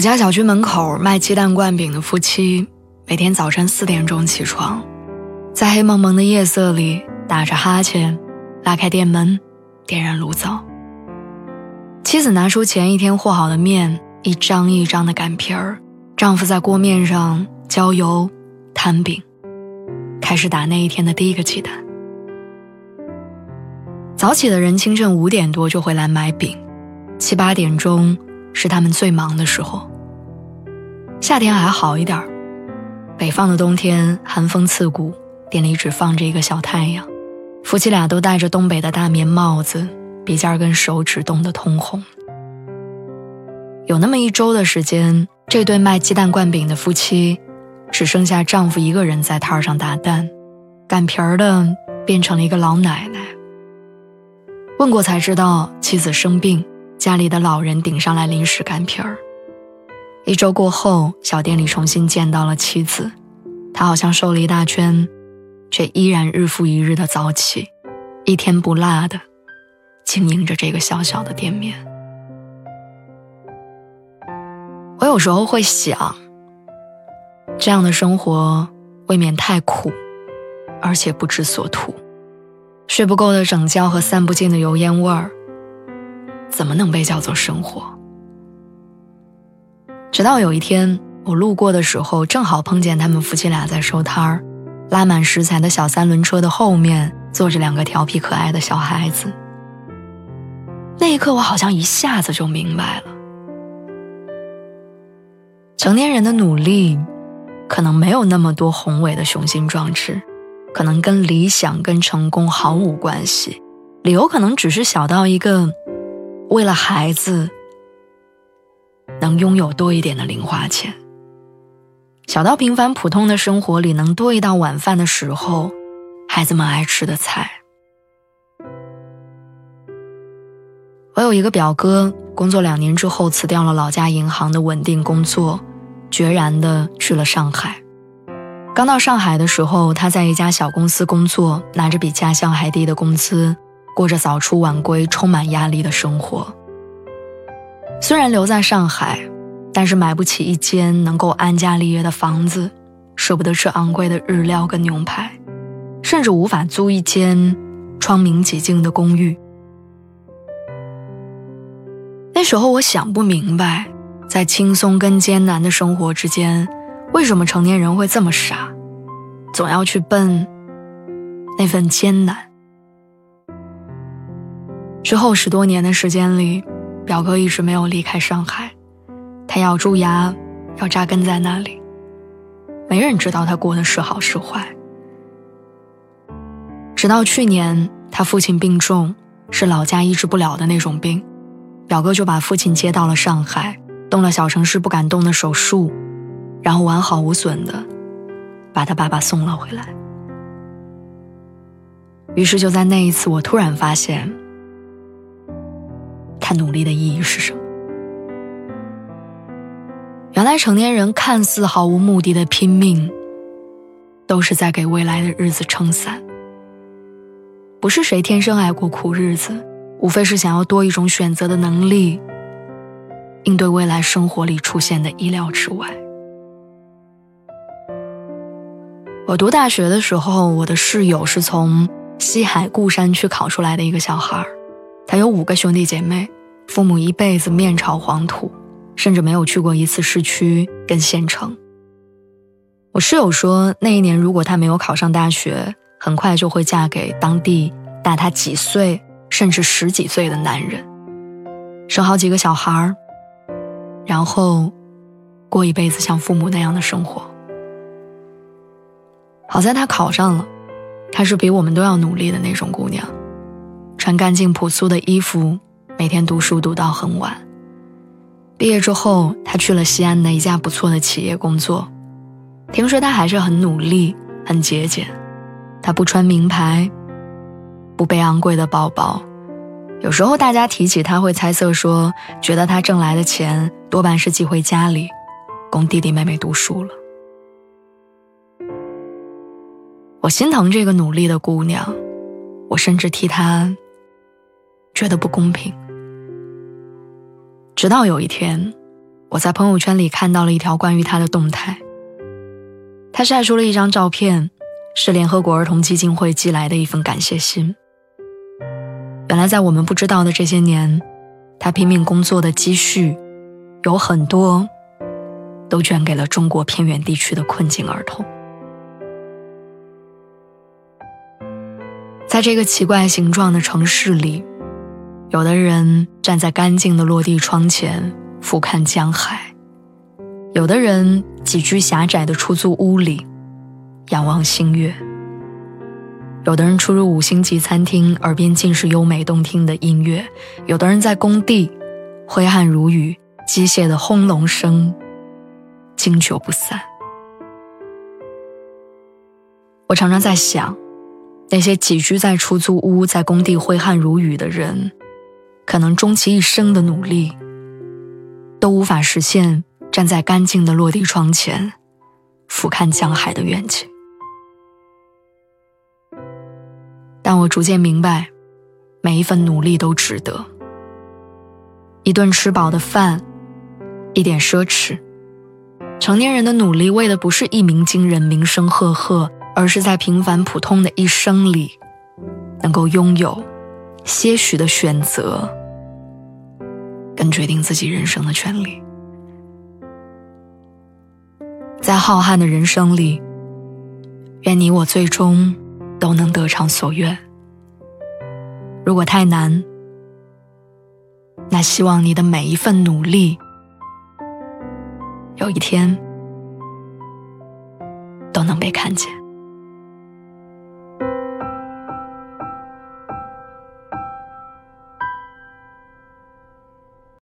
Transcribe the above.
我家小区门口卖鸡蛋灌饼的夫妻，每天早晨四点钟起床，在黑蒙蒙的夜色里打着哈欠，拉开店门，点燃炉灶。妻子拿出前一天和好的面，一张一张的擀皮儿，丈夫在锅面上浇油、摊饼，开始打那一天的第一个鸡蛋。早起的人清晨五点多就会来买饼，七八点钟是他们最忙的时候。夏天还好一点儿，北方的冬天寒风刺骨，店里只放着一个小太阳。夫妻俩都戴着东北的大棉帽子，鼻尖跟手指冻得通红。有那么一周的时间，这对卖鸡蛋灌饼的夫妻，只剩下丈夫一个人在摊上打蛋，擀皮儿的变成了一个老奶奶。问过才知道，妻子生病，家里的老人顶上来临时擀皮儿。一周过后，小店里重新见到了妻子，她好像瘦了一大圈，却依然日复一日的早起，一天不落的经营着这个小小的店面。我有时候会想，这样的生活未免太苦，而且不知所图，睡不够的整觉和散不尽的油烟味儿，怎么能被叫做生活？直到有一天，我路过的时候，正好碰见他们夫妻俩在收摊儿，拉满食材的小三轮车的后面坐着两个调皮可爱的小孩子。那一刻，我好像一下子就明白了：成年人的努力，可能没有那么多宏伟的雄心壮志，可能跟理想跟成功毫无关系，理由可能只是小到一个，为了孩子。能拥有多一点的零花钱，小到平凡普通的生活里能多一道晚饭的时候，孩子们爱吃的菜。我有一个表哥，工作两年之后辞掉了老家银行的稳定工作，决然的去了上海。刚到上海的时候，他在一家小公司工作，拿着比家乡还低的工资，过着早出晚归、充满压力的生活。虽然留在上海，但是买不起一间能够安家立业的房子，舍不得吃昂贵的日料跟牛排，甚至无法租一间窗明几净的公寓。那时候我想不明白，在轻松跟艰难的生活之间，为什么成年人会这么傻，总要去奔那份艰难。之后十多年的时间里。表哥一直没有离开上海，他咬住牙，要扎根在那里。没人知道他过得是好是坏。直到去年，他父亲病重，是老家医治不了的那种病，表哥就把父亲接到了上海，动了小城市不敢动的手术，然后完好无损的把他爸爸送了回来。于是就在那一次，我突然发现。他努力的意义是什么？原来成年人看似毫无目的的拼命，都是在给未来的日子撑伞。不是谁天生爱过苦日子，无非是想要多一种选择的能力，应对未来生活里出现的意料之外。我读大学的时候，我的室友是从西海固山区考出来的一个小孩他有五个兄弟姐妹。父母一辈子面朝黄土，甚至没有去过一次市区跟县城。我室友说，那一年如果她没有考上大学，很快就会嫁给当地大她几岁甚至十几岁的男人，生好几个小孩儿，然后过一辈子像父母那样的生活。好在她考上了，她是比我们都要努力的那种姑娘，穿干净朴素的衣服。每天读书读到很晚。毕业之后，他去了西安的一家不错的企业工作。听说他还是很努力、很节俭。他不穿名牌，不背昂贵的包包。有时候大家提起他，会猜测说，觉得他挣来的钱多半是寄回家里，供弟弟妹妹读书了。我心疼这个努力的姑娘，我甚至替她觉得不公平。直到有一天，我在朋友圈里看到了一条关于他的动态，他晒出了一张照片，是联合国儿童基金会寄来的一份感谢信。原来，在我们不知道的这些年，他拼命工作的积蓄，有很多都捐给了中国偏远地区的困境儿童。在这个奇怪形状的城市里，有的人站在干净的落地窗前俯瞰江海，有的人挤居狭窄的出租屋里仰望星月，有的人出入五星级餐厅，耳边尽是优美动听的音乐，有的人在工地挥汗如雨，机械的轰隆声经久不散。我常常在想。那些寄居在出租屋、在工地挥汗如雨的人，可能终其一生的努力，都无法实现站在干净的落地窗前，俯瞰江海的愿景。但我逐渐明白，每一份努力都值得。一顿吃饱的饭，一点奢侈。成年人的努力，为的不是一鸣惊人、名声赫赫。而是在平凡普通的一生里，能够拥有些许的选择，跟决定自己人生的权利。在浩瀚的人生里，愿你我最终都能得偿所愿。如果太难，那希望你的每一份努力，有一天都能被看见。